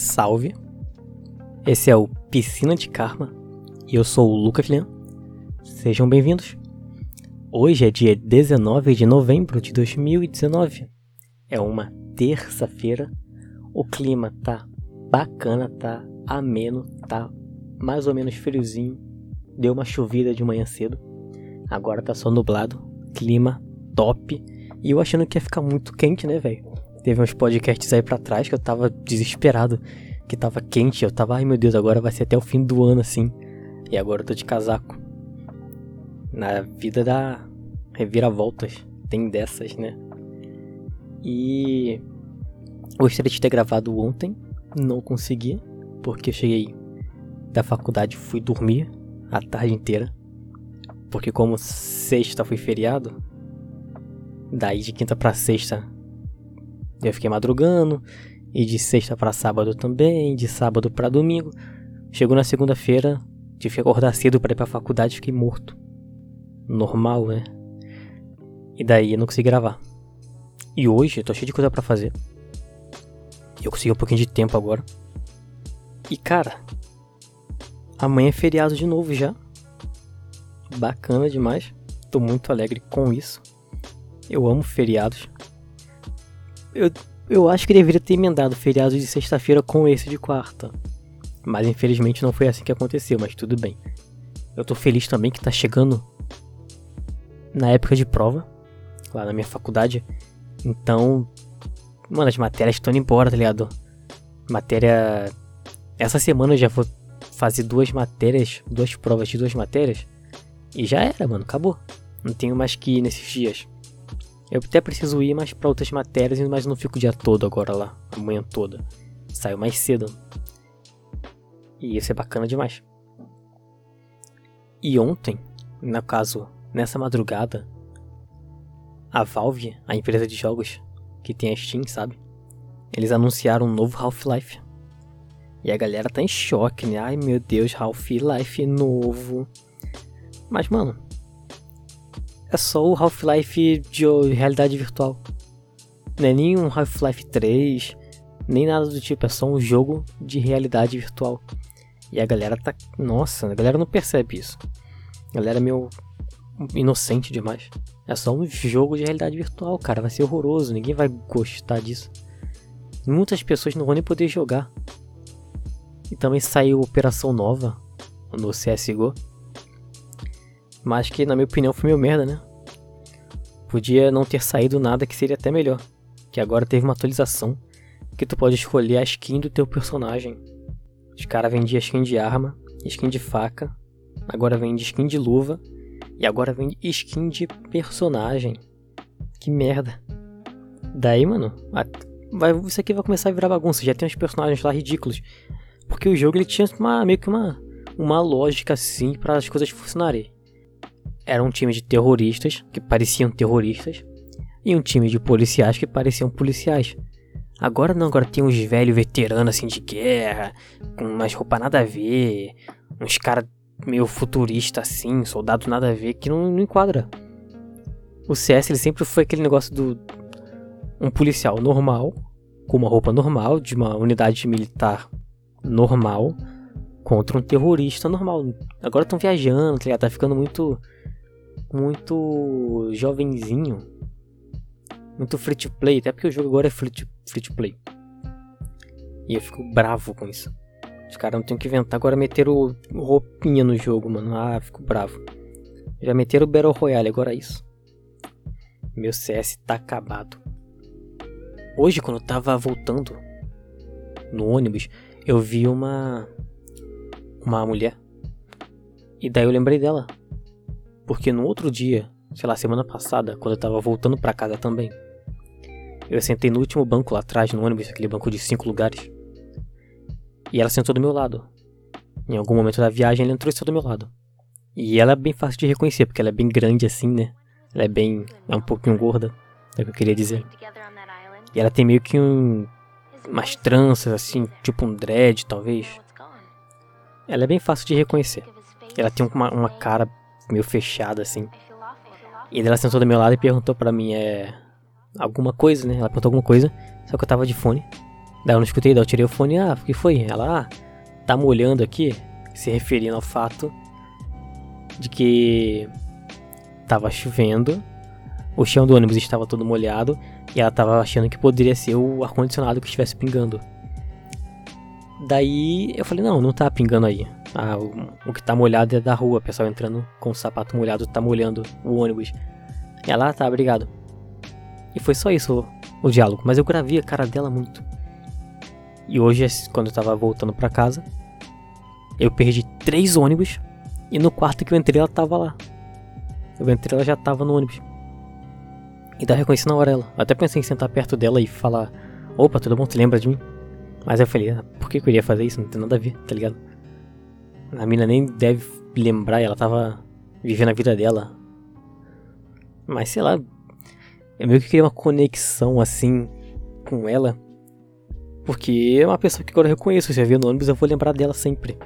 Salve! Esse é o Piscina de Karma e eu sou o Lucas Leão. Sejam bem-vindos. Hoje é dia 19 de novembro de 2019. É uma terça-feira. O clima tá bacana, tá ameno, tá mais ou menos friozinho. Deu uma chovida de manhã cedo. Agora tá só nublado. Clima top. E eu achando que ia ficar muito quente, né, velho? Teve uns podcasts aí pra trás que eu tava desesperado, que tava quente. Eu tava, ai meu Deus, agora vai ser até o fim do ano assim. E agora eu tô de casaco. Na vida da reviravoltas, tem dessas, né? E gostaria de ter gravado ontem, não consegui, porque eu cheguei da faculdade fui dormir a tarde inteira. Porque como sexta foi feriado, daí de quinta para sexta eu fiquei madrugando, e de sexta para sábado também, de sábado para domingo. Chegou na segunda-feira, tive que acordar cedo para ir pra faculdade, fiquei morto. Normal, né? E daí eu não consegui gravar. E hoje eu tô cheio de coisa para fazer. Eu consegui um pouquinho de tempo agora. E cara, amanhã é feriado de novo já. Bacana demais. Tô muito alegre com isso. Eu amo feriados. Eu, eu acho que deveria ter emendado feriado de sexta-feira com esse de quarta. Mas infelizmente não foi assim que aconteceu, mas tudo bem. Eu tô feliz também que tá chegando na época de prova, lá na minha faculdade. Então, mano, as matérias estão indo embora, tá ligado? Matéria. Essa semana eu já vou fazer duas matérias, duas provas de duas matérias. E já era, mano, acabou. Não tenho mais que ir nesses dias. Eu até preciso ir mais para outras matérias, mas não fico o dia todo agora lá, a manhã toda. Saio mais cedo. E isso é bacana demais. E ontem, no caso, nessa madrugada, a Valve, a empresa de jogos que tem a Steam, sabe? Eles anunciaram um novo Half-Life. E a galera tá em choque, né? Ai meu Deus, Half-Life novo. Mas, mano, é só o Half-Life de realidade virtual. Não é nem um Half-Life 3, nem nada do tipo, é só um jogo de realidade virtual. E a galera tá. Nossa, a galera não percebe isso. A galera é meio inocente demais. É só um jogo de realidade virtual, cara. Vai ser horroroso, ninguém vai gostar disso. Muitas pessoas não vão nem poder jogar. E também saiu Operação Nova no CSGO. Mas que, na minha opinião, foi meio merda, né? Podia não ter saído nada que seria até melhor. Que agora teve uma atualização que tu pode escolher a skin do teu personagem. Os caras vendiam skin de arma, skin de faca, agora vende skin de luva e agora vende skin de personagem. Que merda. Daí, mano, vai, isso aqui vai começar a virar bagunça. Já tem uns personagens lá ridículos. Porque o jogo ele tinha uma, meio que uma, uma lógica assim para as coisas funcionarem era um time de terroristas que pareciam terroristas e um time de policiais que pareciam policiais. Agora não, agora tem uns velhos veteranos assim de guerra, com umas roupas nada a ver, uns caras meio futurista assim, soldado nada a ver, que não, não enquadra. O CS ele sempre foi aquele negócio do um policial normal, com uma roupa normal, de uma unidade militar normal, contra um terrorista normal. Agora estão viajando, tá, tá ficando muito muito jovenzinho, muito free to play, até porque o jogo agora é free to, free to play. E eu fico bravo com isso. Os caras não tem que inventar agora meteram roupinha no jogo, mano. Ah, fico bravo. Já meteram o Battle Royale, agora é isso. Meu CS tá acabado. Hoje, quando eu tava voltando no ônibus, eu vi uma. Uma mulher. E daí eu lembrei dela. Porque no outro dia, sei lá, semana passada, quando eu tava voltando para casa também, eu sentei no último banco lá atrás, no ônibus, aquele banco de cinco lugares. E ela sentou do meu lado. Em algum momento da viagem, ela entrou e sentou do meu lado. E ela é bem fácil de reconhecer, porque ela é bem grande assim, né? Ela é bem. é um pouquinho gorda, é o que eu queria dizer. E ela tem meio que um. umas tranças assim, tipo um dread, talvez. Ela é bem fácil de reconhecer. Ela tem uma, uma cara meio fechada assim. E ela sentou do meu lado e perguntou pra mim, é. Alguma coisa, né? Ela perguntou alguma coisa, só que eu tava de fone. Daí eu não escutei, daí eu tirei o fone, ah, o que foi? Ela, ah, tá molhando aqui, se referindo ao fato de que tava chovendo, o chão do ônibus estava todo molhado e ela tava achando que poderia ser o ar-condicionado que estivesse pingando. Daí eu falei, não, não tá pingando aí. Ah, o, o, que tá molhado é da rua, pessoal entrando com o sapato molhado tá molhando o ônibus. Ela, ah, tá, obrigado. E foi só isso o, o diálogo, mas eu gravei a cara dela muito. E hoje, quando eu tava voltando para casa, eu perdi três ônibus e no quarto que eu entrei ela tava lá. Eu entrei ela já tava no ônibus. E eu reconheci na hora ela. Até pensei em sentar perto dela e falar: Opa, tudo bom? Tu lembra de mim? Mas eu falei: ah, Por que eu iria fazer isso? Não tem nada a ver, tá ligado? A mina nem deve lembrar, ela tava vivendo a vida dela. Mas sei lá, eu meio que queria uma conexão assim com ela. Porque é uma pessoa que agora eu reconheço. Se eu ver no ônibus, eu vou lembrar dela sempre.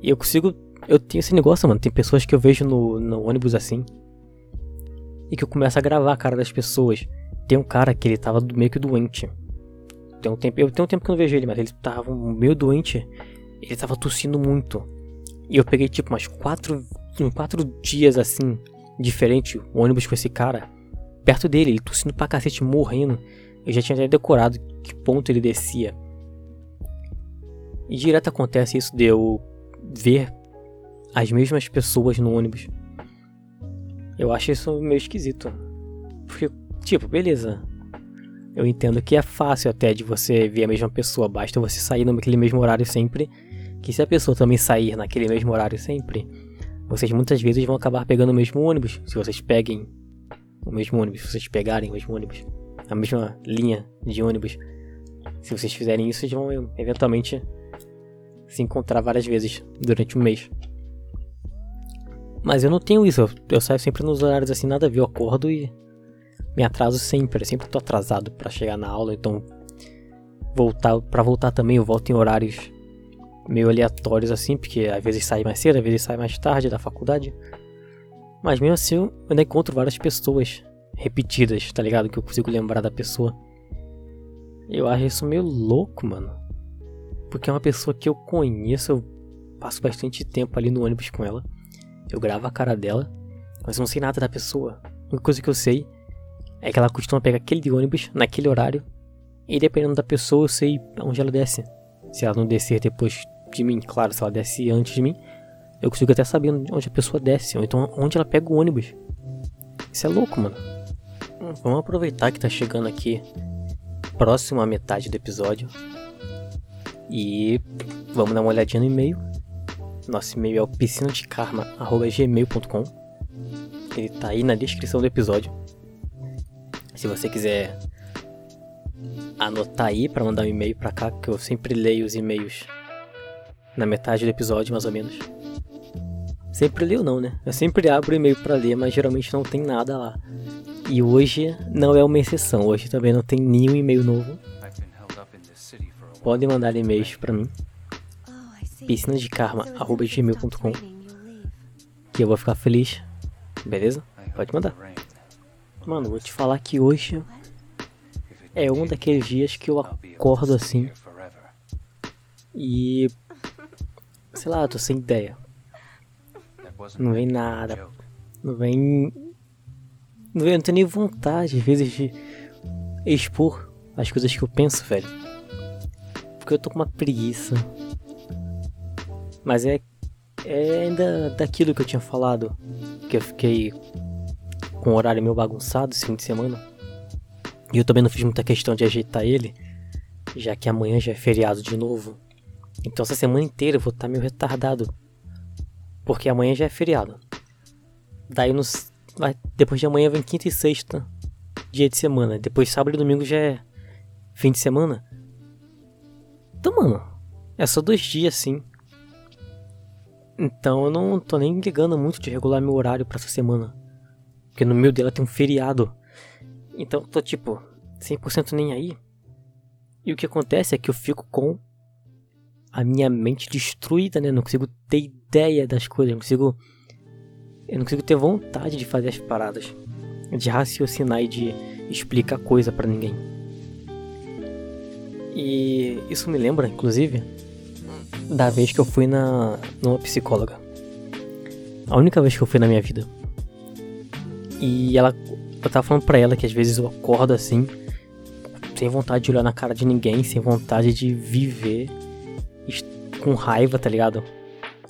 E eu consigo. Eu tenho esse negócio, mano. Tem pessoas que eu vejo no, no ônibus assim. E que eu começo a gravar a cara das pessoas. Tem um cara que ele tava meio que doente. Tem um tempo, eu tenho um tempo que eu não vejo ele, mas ele tava meio doente. Ele tava tossindo muito. E eu peguei tipo umas quatro, quatro dias assim, diferente, o ônibus com esse cara. Perto dele, ele tossindo pra cacete, morrendo. Eu já tinha até decorado que ponto ele descia. E direto acontece isso de eu ver as mesmas pessoas no ônibus. Eu acho isso meio esquisito. Porque, tipo, beleza. Eu entendo que é fácil até de você ver a mesma pessoa, basta você sair naquele mesmo horário sempre. Que se a pessoa também sair naquele mesmo horário sempre, vocês muitas vezes vão acabar pegando o mesmo ônibus. Se vocês peguem o mesmo ônibus, se vocês pegarem o mesmo ônibus, a mesma linha de ônibus. Se vocês fizerem isso, vocês vão eventualmente se encontrar várias vezes durante um mês. Mas eu não tenho isso, eu saio sempre nos horários assim, nada a ver, eu acordo e me atraso sempre, eu sempre tô atrasado para chegar na aula, então voltar para voltar também eu volto em horários meio aleatórios assim, porque às vezes sai mais cedo, às vezes sai mais tarde da faculdade. Mas mesmo assim eu ainda encontro várias pessoas repetidas, tá ligado? Que eu consigo lembrar da pessoa. Eu acho isso meio louco, mano. Porque é uma pessoa que eu conheço, eu passo bastante tempo ali no ônibus com ela. Eu gravo a cara dela, mas eu não sei nada da pessoa. A única coisa que eu sei é que ela costuma pegar aquele ônibus naquele horário. E dependendo da pessoa, eu sei onde ela desce. Se ela não descer depois de mim, claro, se ela desce antes de mim, eu consigo até saber onde a pessoa desce, ou então onde ela pega o ônibus. Isso é louco, mano. Hum, vamos aproveitar que tá chegando aqui próximo à metade do episódio. E vamos dar uma olhadinha no e-mail. Nosso e-mail é o piscinadekarma.gmail.com Ele tá aí na descrição do episódio. Se você quiser anotar aí para mandar um e-mail para cá, que eu sempre leio os e-mails na metade do episódio, mais ou menos. Sempre leio não, né? Eu sempre abro o e-mail para ler, mas geralmente não tem nada lá. E hoje não é uma exceção. Hoje também não tem nenhum e-mail novo. Podem mandar e-mails para mim. piscinadekarma@gmail.com que eu vou ficar feliz. Beleza? Pode mandar. Mano, vou te falar que hoje é um daqueles dias que eu acordo assim e sei lá, eu tô sem ideia. Não vem nada. Não vem. Não vem, não tenho nem vontade, às vezes, de expor as coisas que eu penso, velho. Porque eu tô com uma preguiça. Mas é. É ainda daquilo que eu tinha falado. Que eu fiquei com o horário meio bagunçado esse fim de semana. E eu também não fiz muita questão de ajeitar ele. Já que amanhã já é feriado de novo. Então essa semana inteira eu vou estar meio retardado porque amanhã já é feriado. Daí nos. Depois de amanhã vem quinta e sexta, dia de semana. Depois sábado e domingo já é fim de semana. Então, mano, é só dois dias sim. Então eu não tô nem ligando muito de regular meu horário para essa semana. Porque no meio dela tem um feriado. Então eu tô tipo 100% nem aí. E o que acontece é que eu fico com a minha mente destruída, né? Não consigo ter ideia das coisas, não consigo. Eu não consigo ter vontade de fazer as paradas. De raciocinar e de explicar coisa para ninguém. E isso me lembra, inclusive, da vez que eu fui na numa psicóloga. A única vez que eu fui na minha vida. E ela eu tava falando pra ela que às vezes eu acordo assim, sem vontade de olhar na cara de ninguém, sem vontade de viver, com raiva, tá ligado?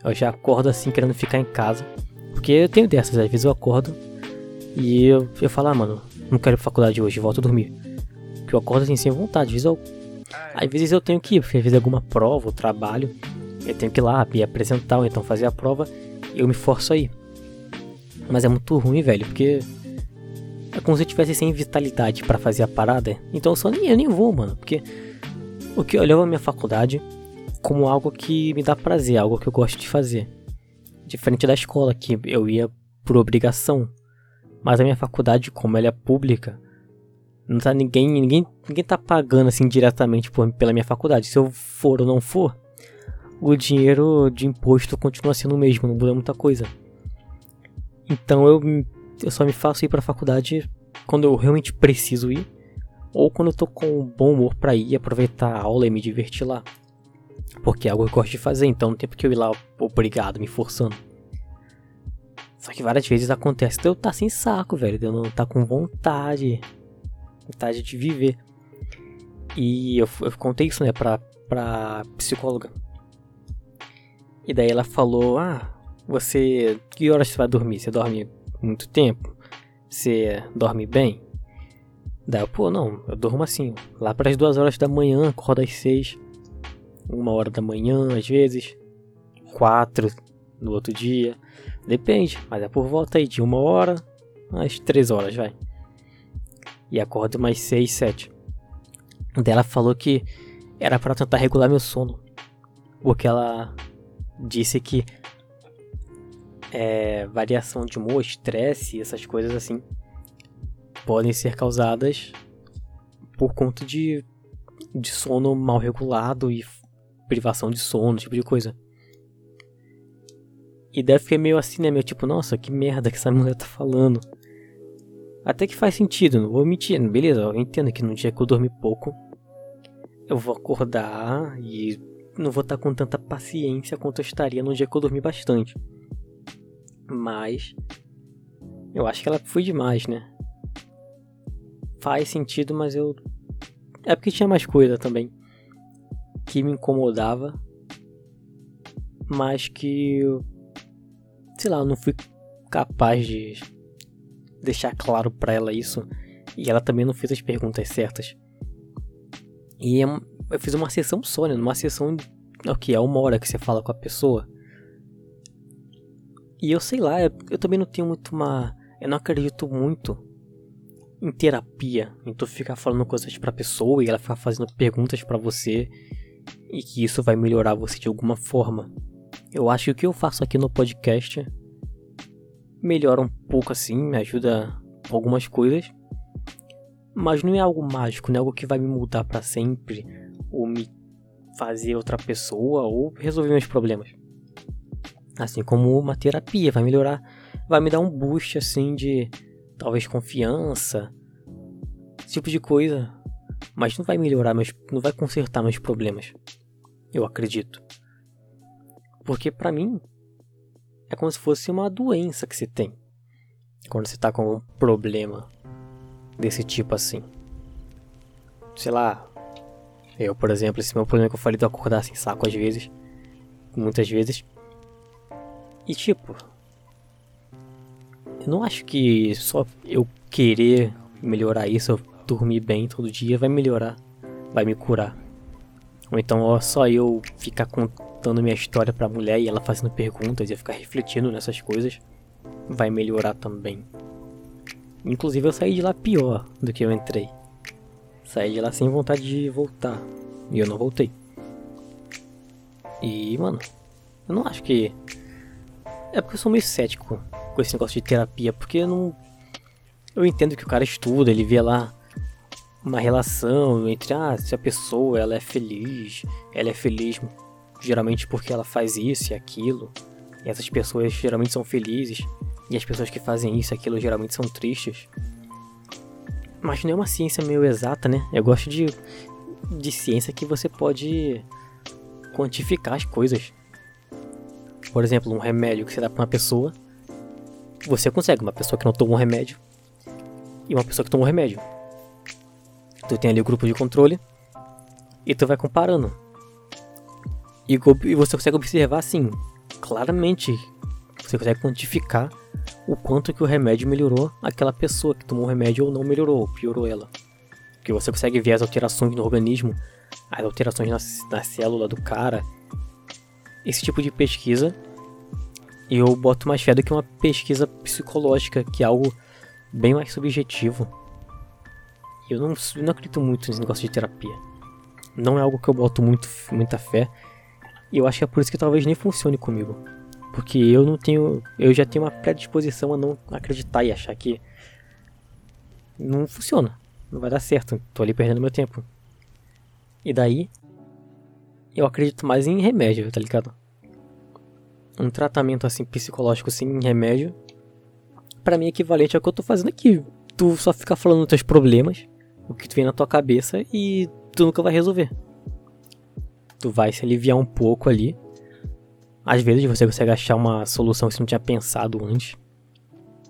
Eu já acordo assim querendo ficar em casa. Porque eu tenho dessas, às vezes eu acordo e eu, eu falo, ah, mano, não quero ir pra faculdade hoje, volto a dormir. Porque eu acordo assim sem vontade, às vezes eu. Às vezes eu tenho que ir, porque às vezes alguma prova ou trabalho, eu tenho que ir lá me apresentar ou então fazer a prova, eu me forço aí. Mas é muito ruim, velho, porque é como se eu tivesse sem vitalidade para fazer a parada. Então eu só nem, eu nem vou, mano. Porque o que eu levo a minha faculdade como algo que me dá prazer, algo que eu gosto de fazer. Diferente da escola, que eu ia por obrigação. Mas a minha faculdade, como ela é pública, não tá ninguém, ninguém, ninguém tá pagando assim diretamente por, pela minha faculdade. Se eu for ou não for, o dinheiro de imposto continua sendo o mesmo, não muda muita coisa. Então eu eu só me faço ir pra faculdade quando eu realmente preciso ir, ou quando eu tô com um bom humor pra ir, aproveitar a aula e me divertir lá. Porque é algo que eu gosto de fazer, então não tem porque eu ir lá obrigado, me forçando. Só que várias vezes acontece de eu estar tá sem saco, velho, de eu não estar tá com vontade, vontade de viver. E eu, eu contei isso, né, pra, pra psicóloga. E daí ela falou, ah, você, que horas você vai dormir? Você dorme muito tempo? Você dorme bem? Daí eu, pô, não, eu durmo assim, lá para as duas horas da manhã, acordo às seis, uma hora da manhã às vezes, quatro no outro dia, depende, mas é por volta aí de uma hora às três horas, vai. E acordo mais seis, sete. Daí ela falou que era para tentar regular meu sono, porque ela disse que é, variação de humor, estresse, essas coisas assim, podem ser causadas por conta de, de sono mal regulado e privação de sono, tipo de coisa. E deve ficar meio assim, né? Meio tipo, nossa, que merda que essa mulher tá falando. Até que faz sentido, não vou mentir. Beleza, eu entendo que no dia que eu dormir pouco, eu vou acordar e não vou estar com tanta paciência quanto eu estaria no dia que eu dormi bastante. Mas eu acho que ela foi demais, né? Faz sentido, mas eu. É porque tinha mais coisa também que me incomodava, mas que. Sei lá, eu não fui capaz de deixar claro para ela isso e ela também não fez as perguntas certas. E é eu fiz uma sessão só, né? Numa sessão. O que? É uma hora que você fala com a pessoa. E eu sei lá, eu, eu também não tenho muito uma. Eu não acredito muito em terapia, em tu ficar falando coisas pra pessoa e ela ficar fazendo perguntas para você e que isso vai melhorar você de alguma forma. Eu acho que o que eu faço aqui no podcast melhora um pouco assim, me ajuda algumas coisas, mas não é algo mágico, não é algo que vai me mudar para sempre ou me fazer outra pessoa ou resolver meus problemas. Assim como uma terapia vai melhorar, vai me dar um boost assim de talvez confiança, esse tipo de coisa, mas não vai melhorar meus, não vai consertar meus problemas. Eu acredito. Porque para mim é como se fosse uma doença que você tem quando você tá com um problema desse tipo assim. Sei lá, eu, por exemplo, esse meu problema que eu falei de acordar sem saco às vezes, muitas vezes, e tipo, eu não acho que só eu querer melhorar isso, eu dormir bem todo dia, vai melhorar, vai me curar. Ou então ó, só eu ficar contando minha história pra mulher e ela fazendo perguntas e eu ficar refletindo nessas coisas, vai melhorar também. Inclusive eu saí de lá pior do que eu entrei. Saí de lá sem vontade de voltar. E eu não voltei. E, mano, eu não acho que é porque eu sou meio cético com esse negócio de terapia, porque eu não. Eu entendo que o cara estuda, ele vê lá uma relação entre ah, se a pessoa ela é feliz, ela é feliz geralmente porque ela faz isso e aquilo, e essas pessoas geralmente são felizes, e as pessoas que fazem isso e aquilo geralmente são tristes. Mas não é uma ciência meio exata, né? Eu gosto de de ciência que você pode quantificar as coisas. Por exemplo, um remédio que você dá pra uma pessoa, você consegue, uma pessoa que não tomou um remédio e uma pessoa que tomou um remédio. Tu tem ali o grupo de controle e tu vai comparando. E, e você consegue observar assim, claramente, você consegue quantificar o quanto que o remédio melhorou aquela pessoa que tomou o remédio ou não melhorou, ou piorou ela. Porque você consegue ver as alterações no organismo, as alterações na, na célula do cara. Esse tipo de pesquisa eu boto mais fé do que uma pesquisa psicológica, que é algo bem mais subjetivo. Eu não, eu não acredito muito nesse negócio de terapia. Não é algo que eu boto muito, muita fé. E eu acho que é por isso que talvez nem funcione comigo. Porque eu não tenho. Eu já tenho uma predisposição a não acreditar e achar que. Não funciona. Não vai dar certo. Tô ali perdendo meu tempo. E daí. Eu acredito mais em remédio, tá ligado? Um tratamento assim psicológico sem remédio. para mim é equivalente ao que eu tô fazendo aqui. Tu só fica falando dos teus problemas. O que tu vem na tua cabeça e tu nunca vai resolver. Tu vai se aliviar um pouco ali às vezes você consegue achar uma solução que você não tinha pensado antes.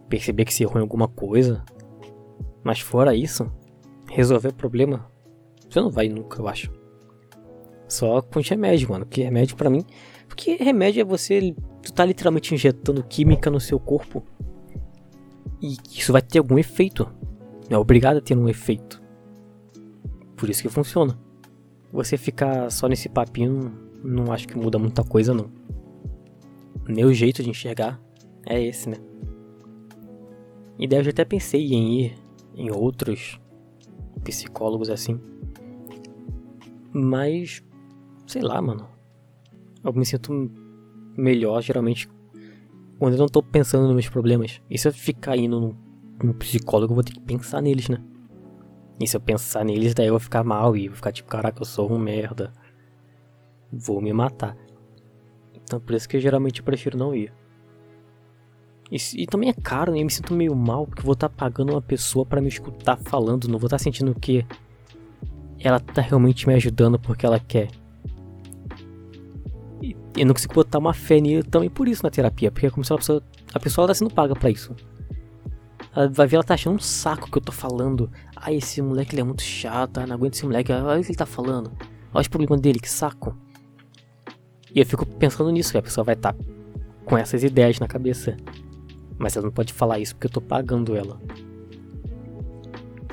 Perceber que se errou em alguma coisa. Mas fora isso, resolver o problema, você não vai nunca, eu acho. Só com remédio, mano. Que remédio para mim. Porque remédio é você. Tu tá literalmente injetando química no seu corpo. E isso vai ter algum efeito. É obrigado a ter um efeito. Por isso que funciona. Você ficar só nesse papinho, não acho que muda muita coisa, não meu jeito de enxergar é esse, né? E daí eu já até pensei em ir em outros psicólogos assim. Mas, sei lá, mano. Eu me sinto melhor geralmente quando eu não tô pensando nos meus problemas. E se eu ficar indo no, no psicólogo, eu vou ter que pensar neles, né? E se eu pensar neles, daí eu vou ficar mal e vou ficar tipo, caraca, eu sou um merda. Vou me matar. Então por isso que eu geralmente prefiro não ir. E, e também é caro, né? Eu me sinto meio mal porque vou estar tá pagando uma pessoa para me escutar falando, não vou estar tá sentindo que ela tá realmente me ajudando porque ela quer. E eu não consigo botar uma fé nisso também por isso na terapia, porque é como se a pessoa, a pessoa tá sendo paga para isso. Ela vai ver, ela tá achando um saco que eu tô falando. Ah, esse moleque ele é muito chato, ah, não aguento esse moleque, olha o que ele tá falando. Olha os problemas dele, que saco. E eu fico pensando nisso, a pessoa vai estar tá com essas ideias na cabeça. Mas ela não pode falar isso porque eu tô pagando ela.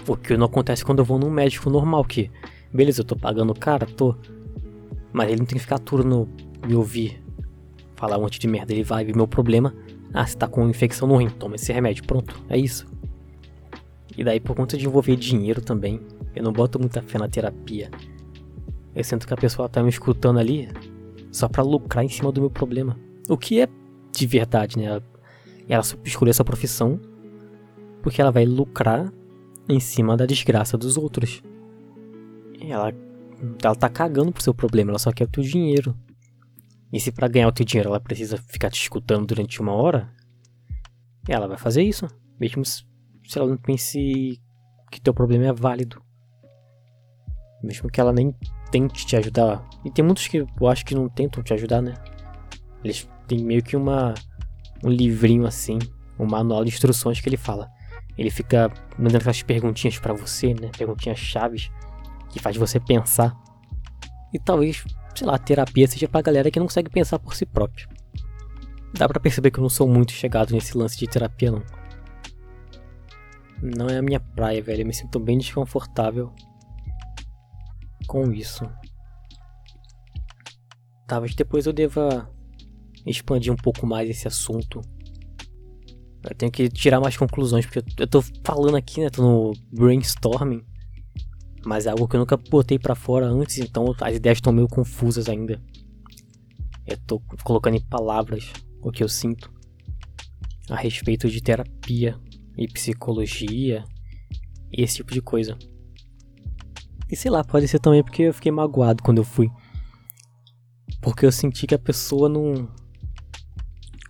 O que não acontece quando eu vou num médico normal, que beleza, eu tô pagando o cara, tô. Mas ele não tem que ficar turno me ouvir falar um monte de merda. Ele vai ver meu problema. Ah, você tá com infecção no rim, toma esse remédio, pronto, é isso. E daí, por conta de envolver dinheiro também, eu não boto muita fé na terapia. Eu sinto que a pessoa tá me escutando ali, só para lucrar em cima do meu problema. O que é de verdade, né? Ela, ela escolheu essa profissão porque ela vai lucrar em cima da desgraça dos outros. Ela, ela tá cagando pro seu problema, ela só quer o teu dinheiro. E se para ganhar o teu dinheiro ela precisa ficar te escutando durante uma hora, ela vai fazer isso. Mesmo se ela não pense que teu problema é válido. Mesmo que ela nem tente te ajudar. E tem muitos que eu acho que não tentam te ajudar, né? Eles têm meio que uma um livrinho assim, um manual de instruções que ele fala. Ele fica mandando aquelas perguntinhas para você, né? Perguntinhas chaves que faz você pensar. E talvez, sei lá, terapia seja pra galera que não consegue pensar por si próprio. Dá para perceber que eu não sou muito chegado nesse lance de terapia não. Não é a minha praia, velho. Eu me sinto bem desconfortável com isso. Talvez depois eu deva expandir um pouco mais esse assunto. Eu tenho que tirar mais conclusões, porque eu tô falando aqui, né? Tô no brainstorming. Mas é algo que eu nunca botei para fora antes, então as ideias estão meio confusas ainda. Eu tô colocando em palavras o que eu sinto a respeito de terapia e psicologia e esse tipo de coisa. E sei lá, pode ser também porque eu fiquei magoado quando eu fui. Porque eu senti que a pessoa não.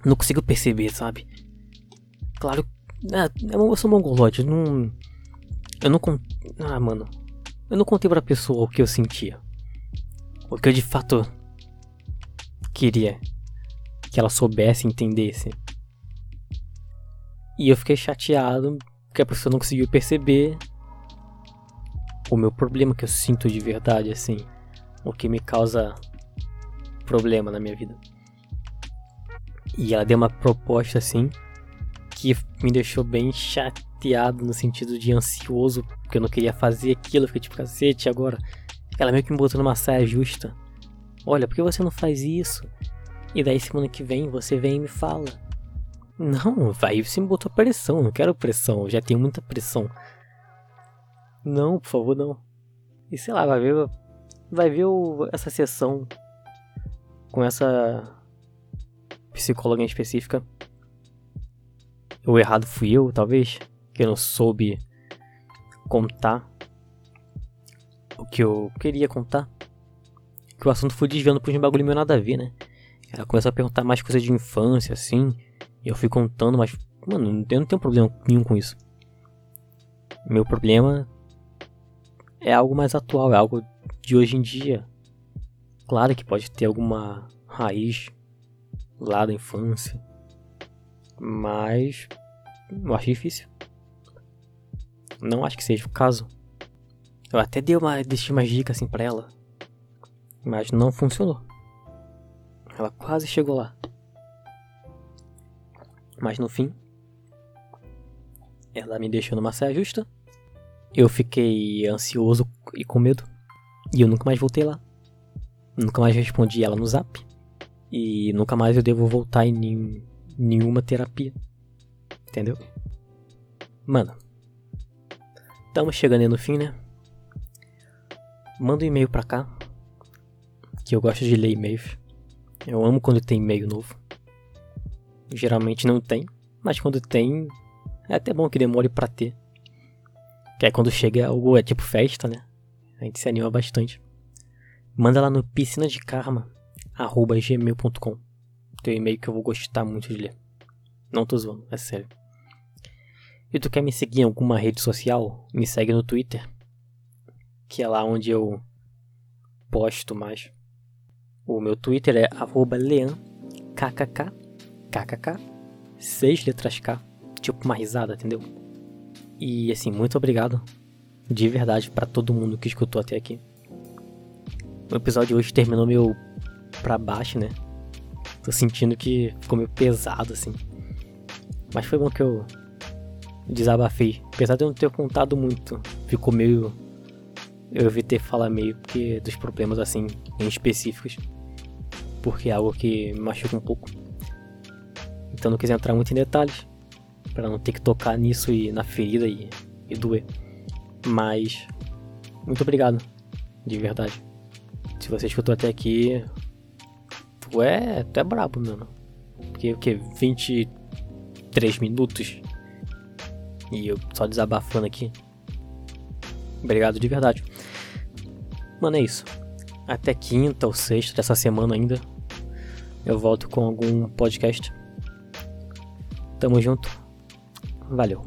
Não consigo perceber, sabe? Claro. É, eu sou mongolote, não. Eu não. Ah, mano. Eu não contei pra pessoa o que eu sentia. O que eu de fato queria que ela soubesse, entendesse. E eu fiquei chateado que a pessoa não conseguiu perceber o meu problema que eu sinto de verdade, assim. O que me causa problema na minha vida. E ela deu uma proposta assim que me deixou bem chateado no sentido de ansioso, porque eu não queria fazer aquilo, fiquei tipo, cacete, agora. Ela meio que me botou numa saia justa. Olha, por que você não faz isso? E daí semana que vem você vem e me fala. Não, vai, você me botou pressão, não quero pressão, eu já tenho muita pressão. Não, por favor, não. E sei lá, vai ver. Vai ver o, essa sessão com essa psicóloga em específica. O errado fui eu, talvez, que eu não soube contar o que eu queria contar. Que o assunto foi desviando por um bagulho meio nada a ver, né? Ela começou a perguntar mais coisas de infância, assim. E eu fui contando, mas, mano, eu não tenho problema nenhum com isso. Meu problema é algo mais atual, é algo de hoje em dia. Claro que pode ter alguma raiz lá da infância, mas eu acho difícil. Não acho que seja o caso. Eu até dei uma, deixei umas dicas assim pra ela, mas não funcionou. Ela quase chegou lá. Mas no fim, ela me deixou numa saia justa. Eu fiquei ansioso e com medo. E eu nunca mais voltei lá. Nunca mais respondi ela no zap. E nunca mais eu devo voltar em nenhum, nenhuma terapia. Entendeu? Mano. Estamos chegando aí no fim, né? Manda um e-mail pra cá. Que eu gosto de ler e-mails. Eu amo quando tem e-mail novo. Geralmente não tem, mas quando tem, é até bom que demore pra ter. Que é quando chega algo, é tipo festa, né? A gente se anima bastante. Manda lá no piscina de karma gmail.com. Teu e-mail que eu vou gostar muito de ler. Não tô zoando, é sério. E tu quer me seguir em alguma rede social? Me segue no Twitter. Que é lá onde eu posto mais. O meu Twitter é leankkk, kkk, seis letras K, tipo uma risada, entendeu? E assim, muito obrigado de verdade para todo mundo que escutou até aqui. O episódio de hoje terminou meio pra baixo, né? Tô sentindo que ficou meio pesado assim. Mas foi bom que eu desabafei. Apesar de eu não ter contado muito, ficou meio. Eu evitei falar meio porque dos problemas assim, em específicos porque é algo que me machuca um pouco. Então não quis entrar muito em detalhes, para não ter que tocar nisso e na ferida e, e doer. Mas, muito obrigado, de verdade. Se você escutou até aqui, tu é, tu é brabo, mano. Porque o que? 23 minutos? E eu só desabafando aqui. Obrigado de verdade. Mano, é isso até quinta ou sexta dessa semana ainda. Eu volto com algum podcast. Tamo junto. Valeu.